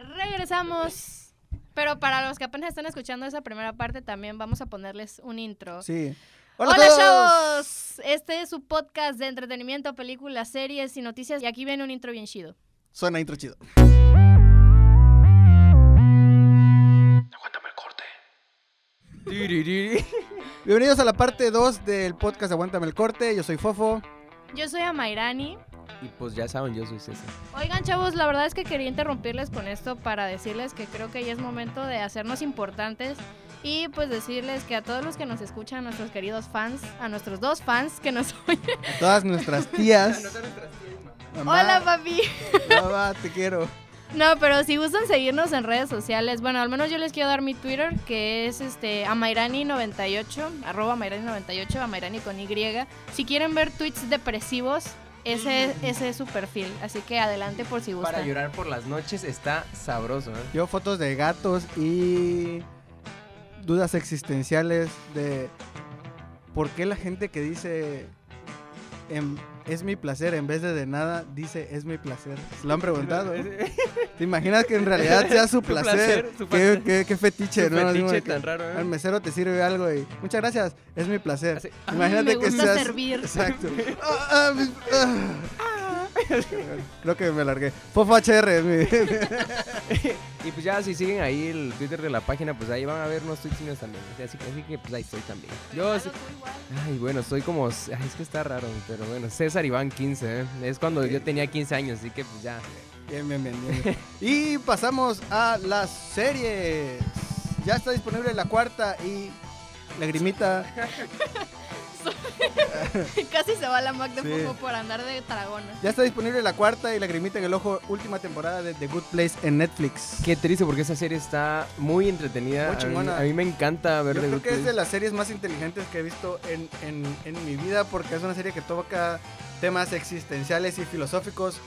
regresamos. Pero para los que apenas están escuchando esa primera parte, también vamos a ponerles un intro. Sí. Hola, a todos! chavos. Este es su podcast de entretenimiento, películas, series y noticias. Y aquí viene un intro bien chido. Suena intro chido. Aguántame el corte. Bienvenidos a la parte 2 del podcast Aguántame el corte. Yo soy Fofo. Yo soy Amairani. Y pues ya saben, yo soy César. Oigan, chavos, la verdad es que quería interrumpirles con esto para decirles que creo que ya es momento de hacernos importantes y pues decirles que a todos los que nos escuchan, a nuestros queridos fans, a nuestros dos fans que nos oyen. A todas nuestras tías. Mamá, Hola, papi. mamá, te quiero. No, pero si gustan seguirnos en redes sociales, bueno, al menos yo les quiero dar mi Twitter, que es este amairani98, arroba amairani98, amairani con Y. Si quieren ver tweets depresivos, ese, ese es su perfil, así que adelante por si Para gustan. llorar por las noches está sabroso, ¿eh? Yo fotos de gatos y dudas existenciales de por qué la gente que dice em, es mi placer en vez de de nada dice es mi placer. ¿Se lo han preguntado? ¿Te imaginas que en realidad sea su Su placer? su ¿Qué, placer. qué- qué fetiche, Su ¿no? Fetiche que tan raro, ¿eh? Al mesero te sirve algo y muchas gracias, es mi placer. Así, Imagínate me que gusta seas servir. Exacto. Ah, ah, mi- ah. Creo que me largué. Fofo HR es mi. Y pues ya si siguen ahí el Twitter de la página, pues ahí van a ver unos tweets míos también. Así, que- así que pues ahí estoy también. Yo sí- Ay, bueno, soy como... ay, es que está raro, pero bueno, César Iván 15, ¿eh? Es cuando yo tenía 15 años, así que pues ya. Bien, bien, bien, bien. Y pasamos a las series. Ya está disponible la cuarta y Lagrimita. Casi se va la Mac de Sí. Por andar de dragona. Ya está disponible la cuarta y Lagrimita en el ojo, última temporada de The Good Place en Netflix. Qué triste porque esa serie está muy entretenida. Muy a, mí, chingona. a mí me encanta ver Yo The creo Good que es de las series más inteligentes que he visto en, en, en mi vida porque es una serie que toca temas existenciales y filosóficos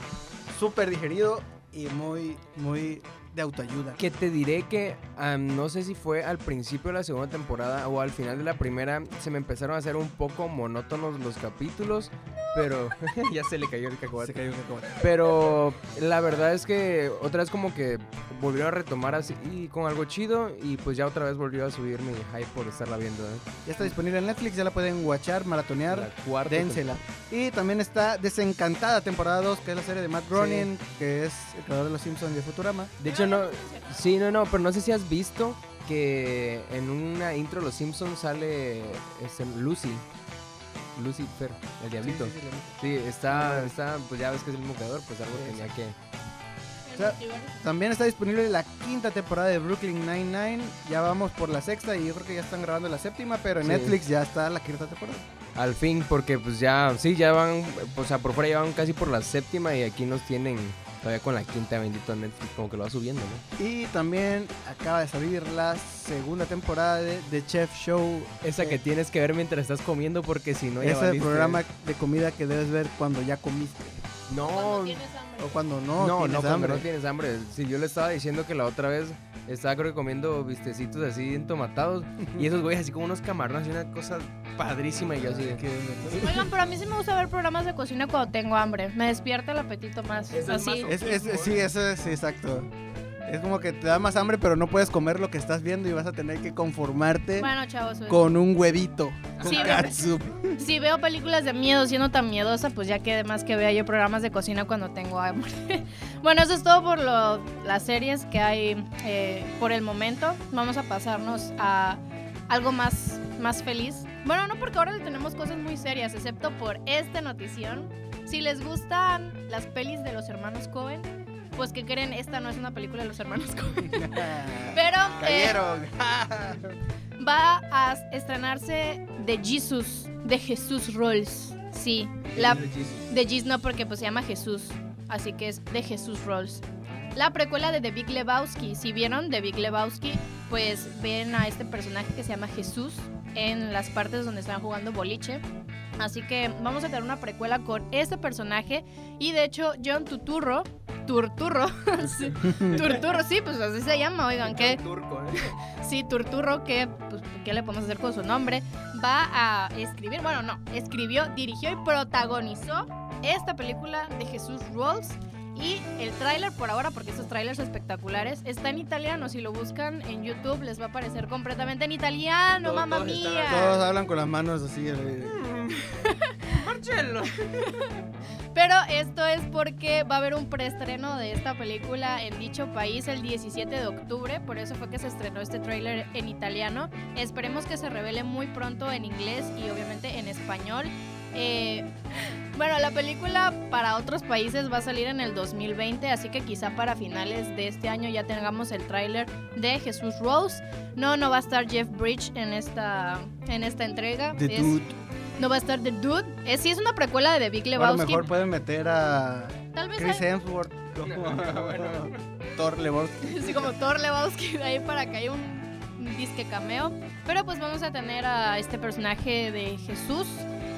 súper digerido y muy, muy de autoayuda. Que te diré que no sé si fue al principio de la segunda temporada o al final de la primera, se me empezaron a hacer un poco monótonos los capítulos, pero ya se le cayó el Se cacahuate. cayó un cacahuate. Pero la verdad es que otra vez como que volvió a retomar así y con algo chido y pues ya otra vez volvió a subir mi hype por estarla viendo. ¿eh? Ya está disponible en Netflix, ya la pueden watchar, maratonear. Dénsela. Y también está Desencantada, temporada 2, que es la serie de Matt Groening, que es el creador de Los Simpsons y de Futurama. De hecho, no. Sí, no, no, pero no sé si has visto que en una intro de Los Simpsons sale este, Lucy. Lucifer, el diablito. Sí, sí, sí, Sí, está, está, pues ya ves que es el mismo creador, pues algo Sí, tenía que. O sea, También está disponible la quinta temporada de Brooklyn Nine-Nine. Ya vamos por la sexta y yo creo que ya están grabando la séptima, pero en Sí. Netflix ya está la quinta temporada. Al fin, porque pues ya, sí, ya van, o sea, por fuera ya van casi por la séptima y aquí nos tienen todavía con la quinta bendito Netflix, como que lo va subiendo, ¿no? Y también acaba de salir la segunda temporada de The Chef Show. Esa que Eh, tienes que ver mientras estás comiendo porque si no ya Ese valiste. programa de comida que debes ver cuando ya comiste. No, O cuando no, No, no, tienes cuando hambre. no tienes hambre. Si yo le estaba diciendo que la otra vez estaba creo que comiendo vistecitos así entomatados y esos güeyes así como unos camarones y una cosa padrísima y yo así de Que- Oigan, pero a mí sí me gusta ver programas de cocina cuando tengo hambre. Me despierta el apetito más. Es Así. más- Es, es- sí, eso es sí, exacto. Es como que te da más hambre, pero no puedes comer lo que estás viendo y vas a tener que conformarte Bueno, chavos, pues, con un huevito. Con Sí, catsup. si veo películas de miedo siendo tan miedosa, pues ya que más que vea yo programas de cocina cuando tengo hambre. bueno, eso es todo por lo- las series que hay eh, por el momento. Vamos a pasarnos a algo más, más feliz. Bueno, no porque ahora tenemos cosas muy serias, excepto por esta notición. Si les gustan las pelis de los hermanos Cohen, pues que creen, esta no es una película de los hermanos Cohen. Pero eh, va a estrenarse The Jesus, de Jesús Rolls. Sí, la de Jesus no porque pues se llama Jesús, así que es de Jesús Rolls. La precuela de The Big Lebowski, si vieron The Big Lebowski, pues ven a este personaje que se llama Jesús en las partes donde están jugando boliche. Así que vamos a tener una precuela con este personaje y de hecho John Tuturro, Turturro, sí, Turturro, sí, pues así se llama, oigan, que turco, ¿eh? Sí, Turturro, que pues, ¿qué le podemos hacer con su nombre? Va a escribir, bueno, no, escribió, dirigió y protagonizó esta película de Jesús Rolls. Y el tráiler por ahora, porque esos trailers espectaculares, está en italiano. Si lo buscan en YouTube les va a aparecer completamente en italiano, mamá todos están mía. Todos hablan con las manos así. eh, Marcelo. Pero esto es porque va a haber un preestreno de esta película en dicho país el 17 de octubre, por eso fue que se estrenó este tráiler en italiano. Esperemos que se revele muy pronto en inglés y obviamente en español. Eh, bueno, la película para otros países va a salir en el 2020, así que quizá para finales de este año ya tengamos el tráiler de Jesús Rose. No, no va a estar Jeff Bridge en esta, en esta entrega. The Es- Dude. No va a estar The Dude. Es, sí, es una precuela de The Big A lo Lebowski. mejor pueden meter a Tal vez Chris hay- Hemsworth como Thor Lebowski. así como Thor Lebowski de ahí para que haya un disque cameo. Pero pues vamos a tener a este personaje de Jesús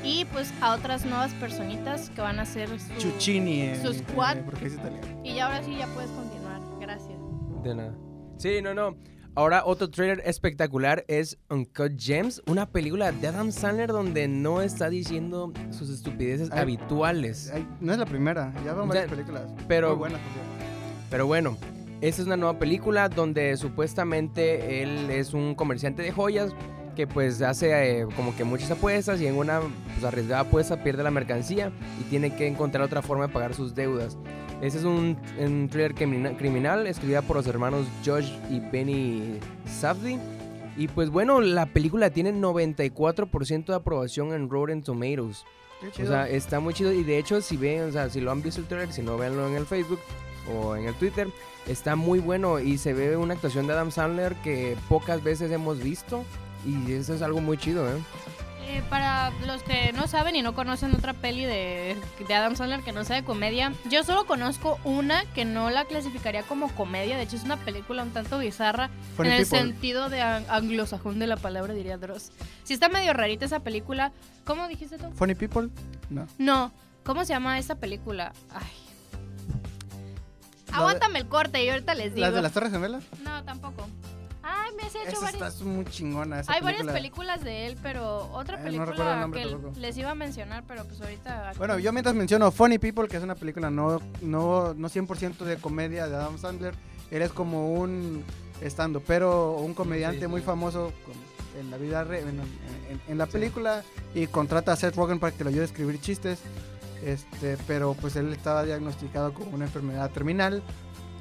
y pues a otras nuevas personitas que van a ser su... Chuchini. en- su squad. eh, Porque es italiano. Y ya ahora sí ya puedes continuar. Gracias. De nada. Sí, no, no. Ahora otro trailer espectacular es Uncut Gems, una película de Adam Sandler donde no está diciendo sus estupideces Ay, habituales. Ay, no es la primera, ya van varias películas. pero- Muy buenas. Pero bueno, esta es una nueva película donde supuestamente él es un comerciante de joyas que pues hace eh, como que muchas apuestas y en una pues, arriesgada apuesta pierde la mercancía y tiene que encontrar otra forma de pagar sus deudas. Este es un, un thriller crimina- criminal escrita por los hermanos Josh y Benny Safdie. Y pues bueno, la película tiene 94% de aprobación en Rotten Tomatoes. Qué O sea, está muy chido. Y de hecho, si ven, o sea, si lo han visto el trailer, si no, véanlo en el Facebook o en el Twitter. Está muy bueno y se ve una actuación de Adam Sandler que pocas veces hemos visto. Y eso es algo muy chido, ¿eh? Eh, para los que no saben y no conocen otra peli de, de Adam Sandler que no sea de comedia, yo solo conozco una que no la clasificaría como comedia. De hecho, es una película un tanto bizarra. Funny en el People. sentido de an- anglosajón de la palabra, diría Dross. Si está medio rarita esa película. ¿Cómo dijiste tú? Funny People, no. No. ¿Cómo se llama esa película? Ay. La de- Aguántame el corte y ahorita les digo. ¿Las de las Torres Gemelas? No, tampoco. Ay, me has hecho Esa varias. está muy chingona. Esa Hay película. varias películas de él, pero otra Eh, no película recuerdo el nombre que tampoco. les iba a mencionar, pero pues ahorita. Bueno, yo mientras menciono Funny People, que es una película no, no, no 100% de comedia de Adam Sandler, él es como un estando, pero un comediante Sí, muy sí. famoso con- en la vida re- en, en- en la película y contrata a Seth Rogen para que lo ayude a escribir chistes. Este, pero pues él estaba diagnosticado con una enfermedad terminal.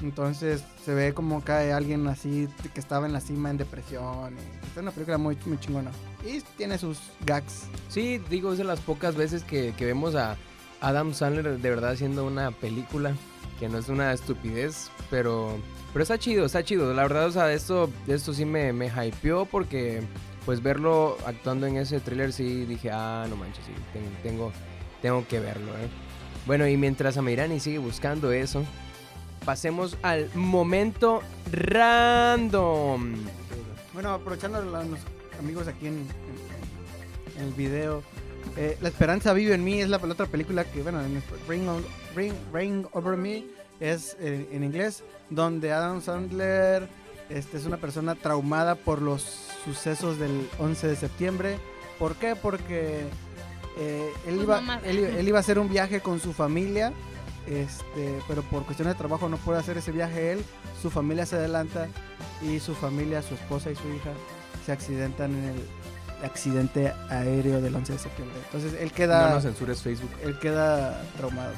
Entonces se ve como cae alguien así que estaba en la cima en depresión. y es una película muy, muy chingona. Y tiene sus gags. Sí, digo, es de las pocas veces que, vemos a Adam Sandler de verdad haciendo una película que no es una estupidez, pero, pero está chido, está chido. La verdad, o sea, esto, esto sí me, me hypeó porque pues verlo actuando en ese thriller sí dije, ah, no manches, sí, tengo, tengo, tengo que verlo, ¿eh? Bueno, y mientras Amirani sigue buscando eso, pasemos al momento random. Bueno, aprovechando a los amigos aquí en, en- en el video, eh, La Esperanza Vive en Mí es la, la otra película que, bueno, en esp- Ring, on- Ring, Ring Over Me es eh, en inglés, donde Adam Sandler este, es una persona traumada por los sucesos del 11 de septiembre. ¿Por qué? Porque eh, él, Pues iba, él, iba- él iba a hacer un viaje con su familia, este, pero por cuestiones de trabajo no puede hacer ese viaje él. Su familia se adelanta y su familia, su esposa y su hija se accidentan en el accidente aéreo del 11 de septiembre. Entonces él No queda, nos censures Facebook. él queda traumado.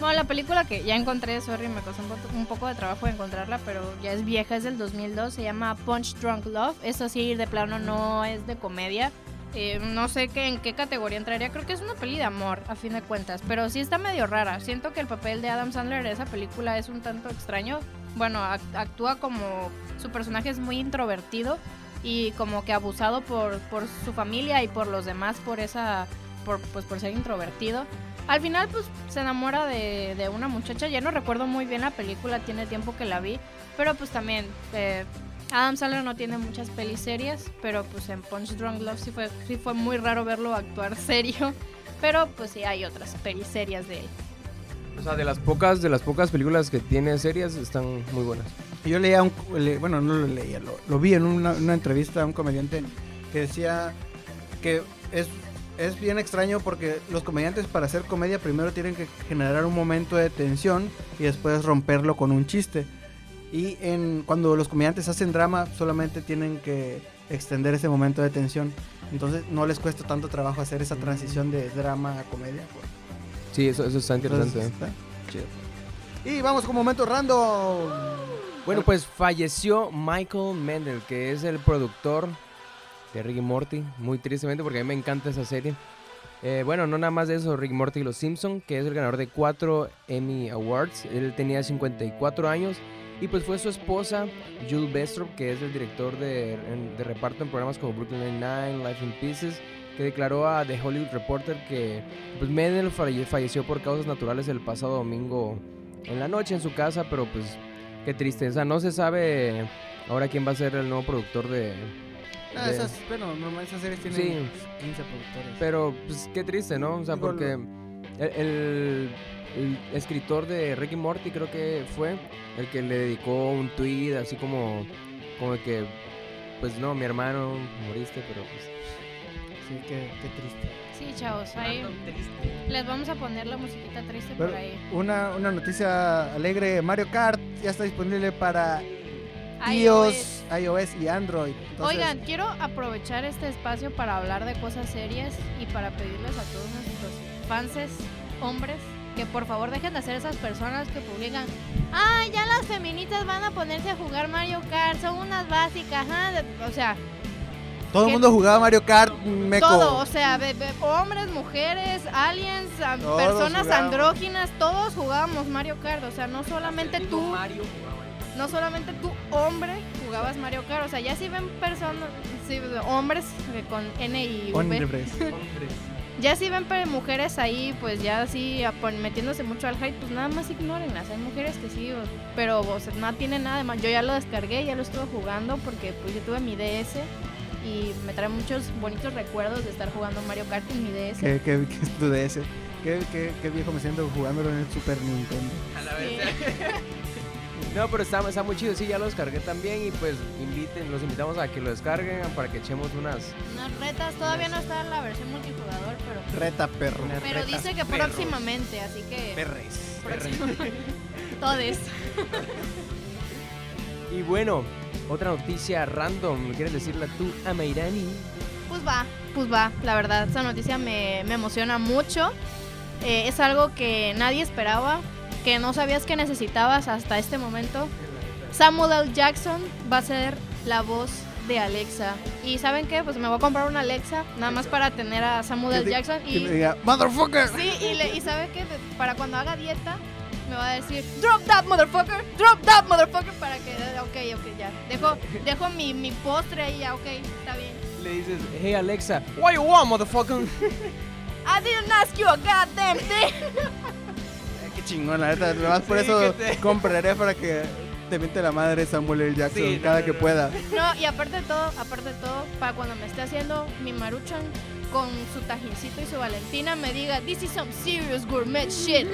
Bueno, la película que ya encontré, sorry, me costó un, po- un poco de trabajo encontrarla, pero ya es vieja, es del 2002, se llama Punch Drunk Love. Eso sí, de plano no es de comedia. Eh, no sé qué, en qué categoría entraría, creo que es una peli de amor, a fin de cuentas, pero sí está medio rara. Siento que el papel de Adam Sandler en esa película es un tanto extraño. Bueno, ac- actúa como su personaje es muy introvertido y como que abusado por, por su familia y por los demás por esa por, pues, por ser introvertido. Al final, pues se enamora de, de una muchacha. Ya no recuerdo muy bien la película, tiene tiempo que la vi. Pero pues también, eh, Adam Sandler no tiene muchas pelis serias. Pero pues en Punch Drunk Love sí fue, sí fue muy raro verlo actuar serio. Pero pues sí hay otras pelis serias de él. O sea, de las pocas, de las pocas películas que tiene serias están muy buenas. Yo leía, un, le- bueno, no lo leía, lo, lo vi en una, una entrevista a un comediante que decía que es, es bien extraño porque los comediantes para hacer comedia primero tienen que generar un momento de tensión y después romperlo con un chiste. Y en, cuando los comediantes hacen drama solamente tienen que extender ese momento de tensión. Entonces no les cuesta tanto trabajo hacer esa transición de drama a comedia. Sí, eso, eso está interesante. Entonces, ¿eh? está chido. Y vamos con momento random. Bueno, pues falleció Michael Mendel, que es el productor de Rick y Morty. Muy tristemente, porque a mí me encanta esa serie. Eh, bueno, no nada más de eso, Rick Morty y Los Simpson, que es el ganador de cuatro Emmy Awards. Él tenía 54 años. Y pues fue su esposa, Jules Bestrop, que es el director de, reparto en programas como Brooklyn Nine-Nine, Life in Pieces, que declaró a The Hollywood Reporter que pues falleció por causas naturales el pasado domingo en la noche en su casa, pero pues Qué triste, o sea, no se sabe ahora quién va a ser el nuevo productor de... Ah, esas, bueno, normal esas series tienen Sí. 15 productores. Pero, pues, qué triste, ¿no? O sea, Digo, porque el, el- el escritor de Ricky Morty creo que fue el que le dedicó un tweet así como, como de que, pues no, mi hermano, moriste, pero pues... Sí, qué, qué triste. Sí, chavos, ahí les vamos a poner la musiquita triste Pero por ahí. una, una noticia alegre, Mario Kart ya está disponible para iOS. iOS, iOS y Android. Entonces, Oigan, quiero aprovechar este espacio para hablar de cosas serias y para pedirles a todos nuestros fanses, hombres, que por favor dejen de hacer esas personas que publican, ah, ya las feministas van a ponerse a jugar Mario Kart, son unas básicas, ajá", de- o sea, todo el mundo jugaba Mario Kart, meco. todo, o sea, be- be- hombres, mujeres, aliens, Todos personas jugábamos. andróginas, todos jugábamos Mario Kart, o sea, no solamente tú, no solamente tú, hombre, jugabas Mario Kart. O sea, ya si ven personas, sí, hombres eh, con N y V, Hombres. ya si ven mujeres ahí, pues ya así a metiéndose mucho al hype, pues nada más ignórenlas. Hay mujeres que sí, pero o sea, no tiene nada de mal. Yo ya lo descargué, ya lo estuve jugando porque pues yo tuve mi DS y me trae muchos bonitos recuerdos de estar jugando Mario Kart en mi DS. ¿Qué, qué, qué es tu DS? ¿Qué, qué, qué viejo me siento jugándolo en el Super Nintendo. Sí. No, pero está, está muy chido, sí, ya lo descargué también y pues inviten, los invitamos a que lo descarguen para que echemos unas... Unas retas, todavía no está en la versión multijugador, pero, Reta perro. unas pero retas dice que perros. próximamente, así que... Perres. próximamente. Todes. Y bueno, otra noticia random, ¿quieres decirla tú, Amairani? Pues va, pues va, la verdad, esa noticia me, me emociona mucho. Eh, es algo que nadie esperaba, que no sabías que necesitabas hasta este momento. Samuel L. Jackson va a ser la voz de Alexa. Y ¿saben qué? Pues me voy a comprar una Alexa, nada más para tener a Samuel L. Que Jackson. Que me Y, diga, ¡Motherfucker! sí, y, le- y ¿sabe qué? Para cuando haga dieta, me va a decir, drop that motherfucker, drop that motherfucker, para que, ok, ok, ya. Dejo, dejo mi, mi postre ahí, ya, ok, está bien. Le dices, hey Alexa, what you want, motherfucker? I didn't ask you a goddamn thing. Chingón, la neta. Nomás por Sí, eso te- compraré para que te miente la madre Samuel L. Jackson Sí, no, cada no, que no. pueda. No, y aparte de todo, aparte de todo, para cuando me esté haciendo mi maruchan con su tajincito y su valentina, me diga, this is some serious gourmet shit.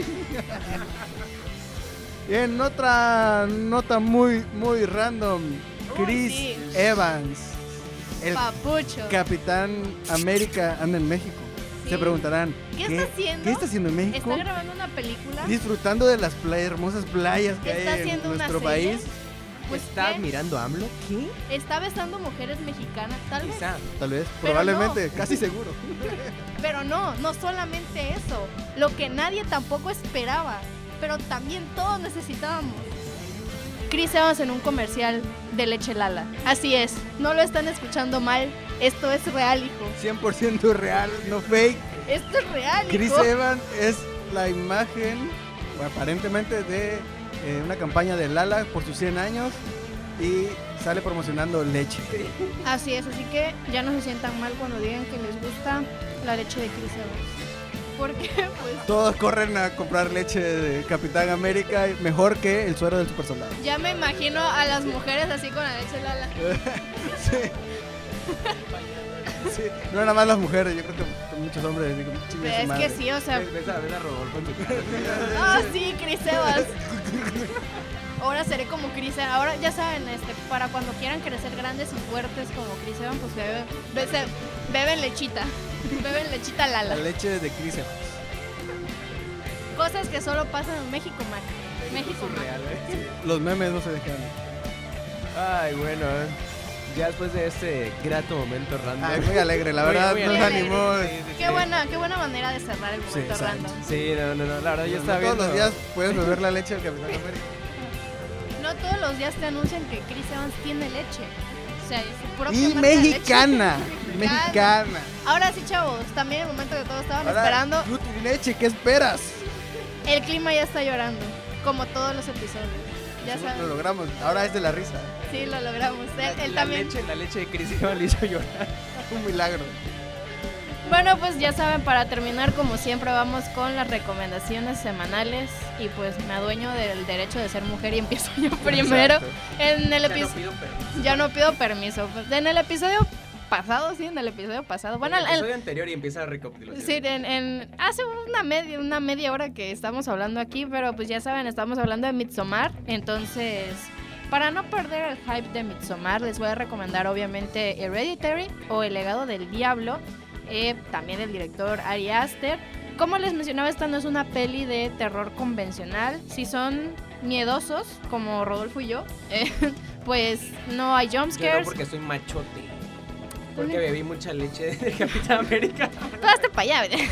Y en otra nota muy, muy random, Uy, Chris sí. Evans, el Papucho. Capitán América, anda en México. Sí. Se preguntarán, ¿Qué está haciendo? ¿Qué está haciendo en México? Está grabando una película. Disfrutando de las playas, hermosas playas que Está hay en haciendo una nuestro serie. país. Pues, ¿Estás ¿qué? mirando a AMLO? ¿Qué? Está besando mujeres mexicanas, tal vez. Quizá. Tal vez, Pero probablemente, casi seguro. Pero no, no solamente eso. Lo que nadie tampoco esperaba, pero también todos necesitábamos. Chris Evans en un comercial de Leche Lala. Así es, no lo están escuchando mal. Esto es real, hijo. 100% real, no fake. Esto es real, Chris hijo. Evans es la imagen, aparentemente, de eh, una campaña de Lala por sus 100 años y sale promocionando leche. Así es, así que ya no se sientan mal cuando digan que les gusta la leche de Chris Evans. Porque, pues, Todos corren a comprar leche de Capitán América mejor que el suero del super soldado. ya me imagino a las mujeres así con la leche Lala. Sí. Sí, No nada más las mujeres, yo creo que muchos hombres digo, "Chingue su Es que madre". sí, o sea, Ves, ves a, ves a Rodolfo en tu casa. Ah, sí, Chris Evans. Ahora seré como Chris Evans. Ahora ya saben, este, para cuando quieran crecer grandes y fuertes como Chris Evans, pues beben, lechita. Beben lechita Lala. La leche de Chris Evans. Cosas que solo pasan en México, man. México. Surreal, ¿eh? Los memes no se dejan. Ay, bueno, eh. ya después de este grato momento random. Ay, muy alegre, la Muy- verdad muy nos alegre. animó. Sí, sí, Qué sí. buena, qué buena manera de cerrar el momento random. Sí, no, no, no, la verdad yo No estaba todos viendo. los días puedes beber la leche del Capitán América. Todos los días te anuncian que Chris Evans tiene leche. O sea, es su propia Y leche. mexicana, Mexicana. Ahora sí, chavos, también el momento que todos estaban Ahora, esperando, Nutrileche, ¿qué esperas? el clima ya está llorando, como todos los episodios. Ya Nosotros Lo saben, logramos, ahora es de la risa. sí, lo logramos. Él, él la también. leche, la leche de Chris Evans le hizo llorar. Un milagro. Bueno, pues ya saben, para terminar, como siempre, vamos con las recomendaciones semanales. Y pues me adueño del derecho de ser mujer y empiezo yo primero. Exacto. En el Ya no episodio. pido permiso. Ya no pido permiso. Pues, En el episodio pasado, sí, en el episodio pasado. Bueno, el el- episodio anterior y empieza la recapitulación. Sí, en, en- hace una media, una media hora que estamos hablando aquí, pero pues ya saben, estamos hablando de Midsommar. Entonces, para no perder el hype de Midsommar, les voy a recomendar obviamente Hereditary o El legado del diablo. Eh, también del director Ari Aster. Como les mencionaba, esta no es una peli de terror convencional. Si son miedosos, como Rodolfo y yo, eh, pues no hay Yo no jumpscares. porque soy machote. Porque bebí mucha leche de Capitán América. Todo este para allá.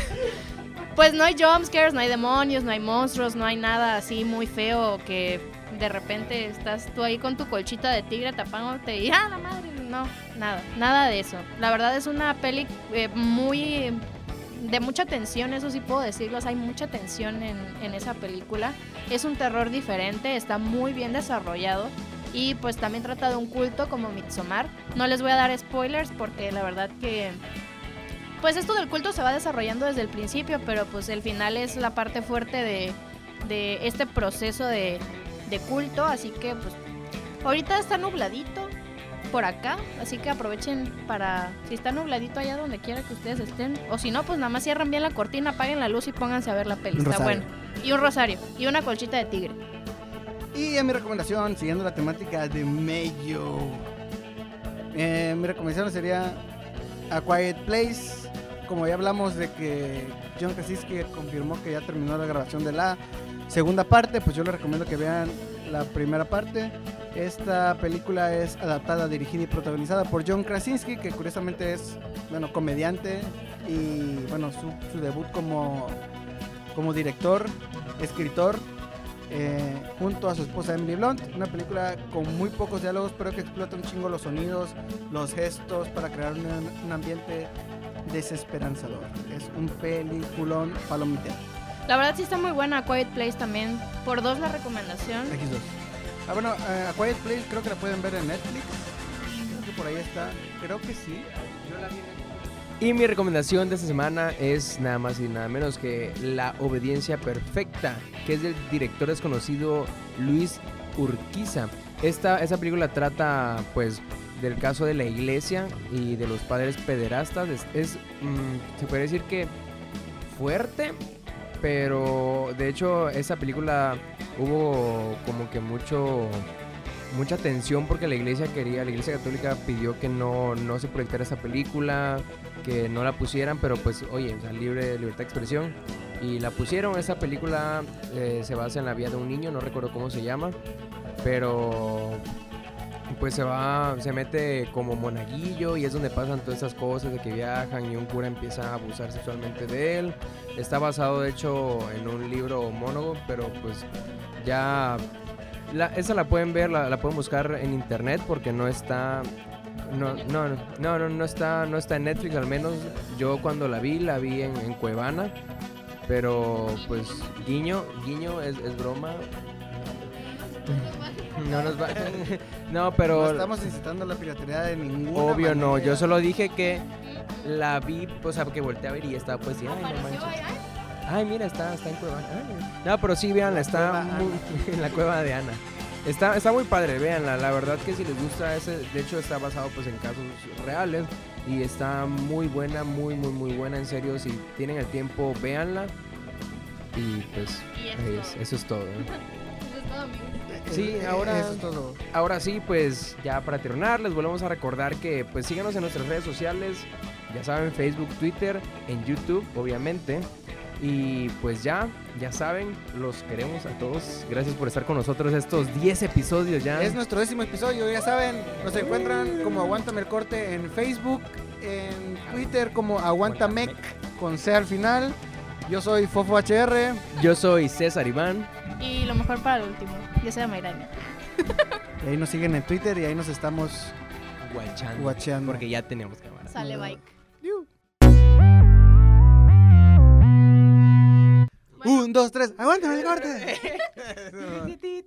Pues no hay jumpscares, no hay demonios, no hay monstruos, no hay nada así muy feo que de repente estás tú ahí con tu colchita de tigre tapándote y ¡ah, la madre! No, nada, nada de eso. La verdad es una peli eh, muy... de mucha tensión, eso sí puedo decirlo, hay mucha tensión en, en esa película. Es un terror diferente, está muy bien desarrollado. Y pues también trata de un culto como Midsommar. No les voy a dar spoilers porque la verdad que pues esto del culto se va desarrollando desde el principio, pero pues el final es la parte fuerte de, de este proceso de, de culto, así que pues ahorita está nubladito por acá, así que aprovechen para, si está nubladito allá donde quiera que ustedes estén, o si no, pues nada más cierran bien la cortina, apaguen la luz y pónganse a ver la peli, Un está rosario. bueno. Y un rosario, y una colchita de tigre. Y en mi recomendación, siguiendo la temática de Mayo, eh, mi recomendación sería A Quiet Place. Como ya hablamos de que John Krasinski confirmó que ya terminó la grabación de la segunda parte, pues yo les recomiendo que vean la primera parte. Esta película es adaptada, dirigida y protagonizada por John Krasinski, que curiosamente es, bueno, comediante y, bueno, su, su debut como, como director, escritor, eh, junto a su esposa Emily Blunt. Una película con muy pocos diálogos, pero que explota un chingo los sonidos, los gestos para crear un, un ambiente desesperanzador. Es un peliculón palomitero. La verdad sí está muy buena Quiet Place también, por dos la recomendación. X2. Ah, bueno, eh, A Quiet Place creo que la pueden ver en Netflix. Creo que por ahí está. Creo que sí. Y mi recomendación de esta semana es nada más y nada menos que La Obediencia Perfecta, que es del director desconocido Luis Urquiza. Esta, esa película trata, pues, del caso de la iglesia y de los padres pederastas. Es, es, mm, se puede decir que fuerte, pero de hecho esa película hubo como que mucho mucha tensión porque la iglesia quería, la iglesia católica pidió que no, no se proyectara esa película, que no la pusieran, pero pues oye, o libre libertad de expresión. Y la pusieron, esa película eh, se basa en la vida de un niño, no recuerdo cómo se llama, pero pues se va, se mete como monaguillo y es donde pasan todas esas cosas de que viajan y un cura empieza a abusar sexualmente de él. Está basado de hecho en un libro homólogo, pero pues ya esa la pueden ver, la, pueden buscar en internet porque no está no, no, no, no, no está, no está en Netflix al menos. Yo cuando la vi, la vi en, Cuevana. Pero pues guiño, guiño es broma. No nos va. No, pero No estamos incitando la piratería de ninguna obvio no. Yo solo dije que la vi, o sea, que volteé a ver y estaba pues, ay, no. Ay, mira, está, está en Cuevana. Ay, no, pero sí, véanla, está cueva muy- en la cueva de Ana. Está, está muy padre, véanla. La verdad que si les gusta ese, de hecho está basado pues en casos reales y está muy buena, muy, muy, muy buena. En serio, si tienen el tiempo, véanla. Y pues Y eso es eso es todo. ¿eh? Eso es todo, amigos. Sí, Eh, ahora- Eso es todo. Ahora sí, pues ya para terminar, les volvemos a recordar que pues síganos en nuestras redes sociales. Ya saben, Facebook, Twitter, en YouTube, obviamente. Y pues ya, ya saben, los queremos a todos. Gracias por estar con nosotros estos 10 episodios ya. Es nuestro décimo episodio, ya saben, nos encuentran como Aguántame el Corte en Facebook, en Twitter como Aguantamec con C al final. Yo soy Fofo HR. Yo soy César Iván. Y lo mejor para el último, yo soy Mayrani. Y ahí nos siguen en Twitter y ahí nos estamos Guachando. guacheando. Porque ya tenemos cámara. Sale bike. Un, dos, tres, aguántame el corte.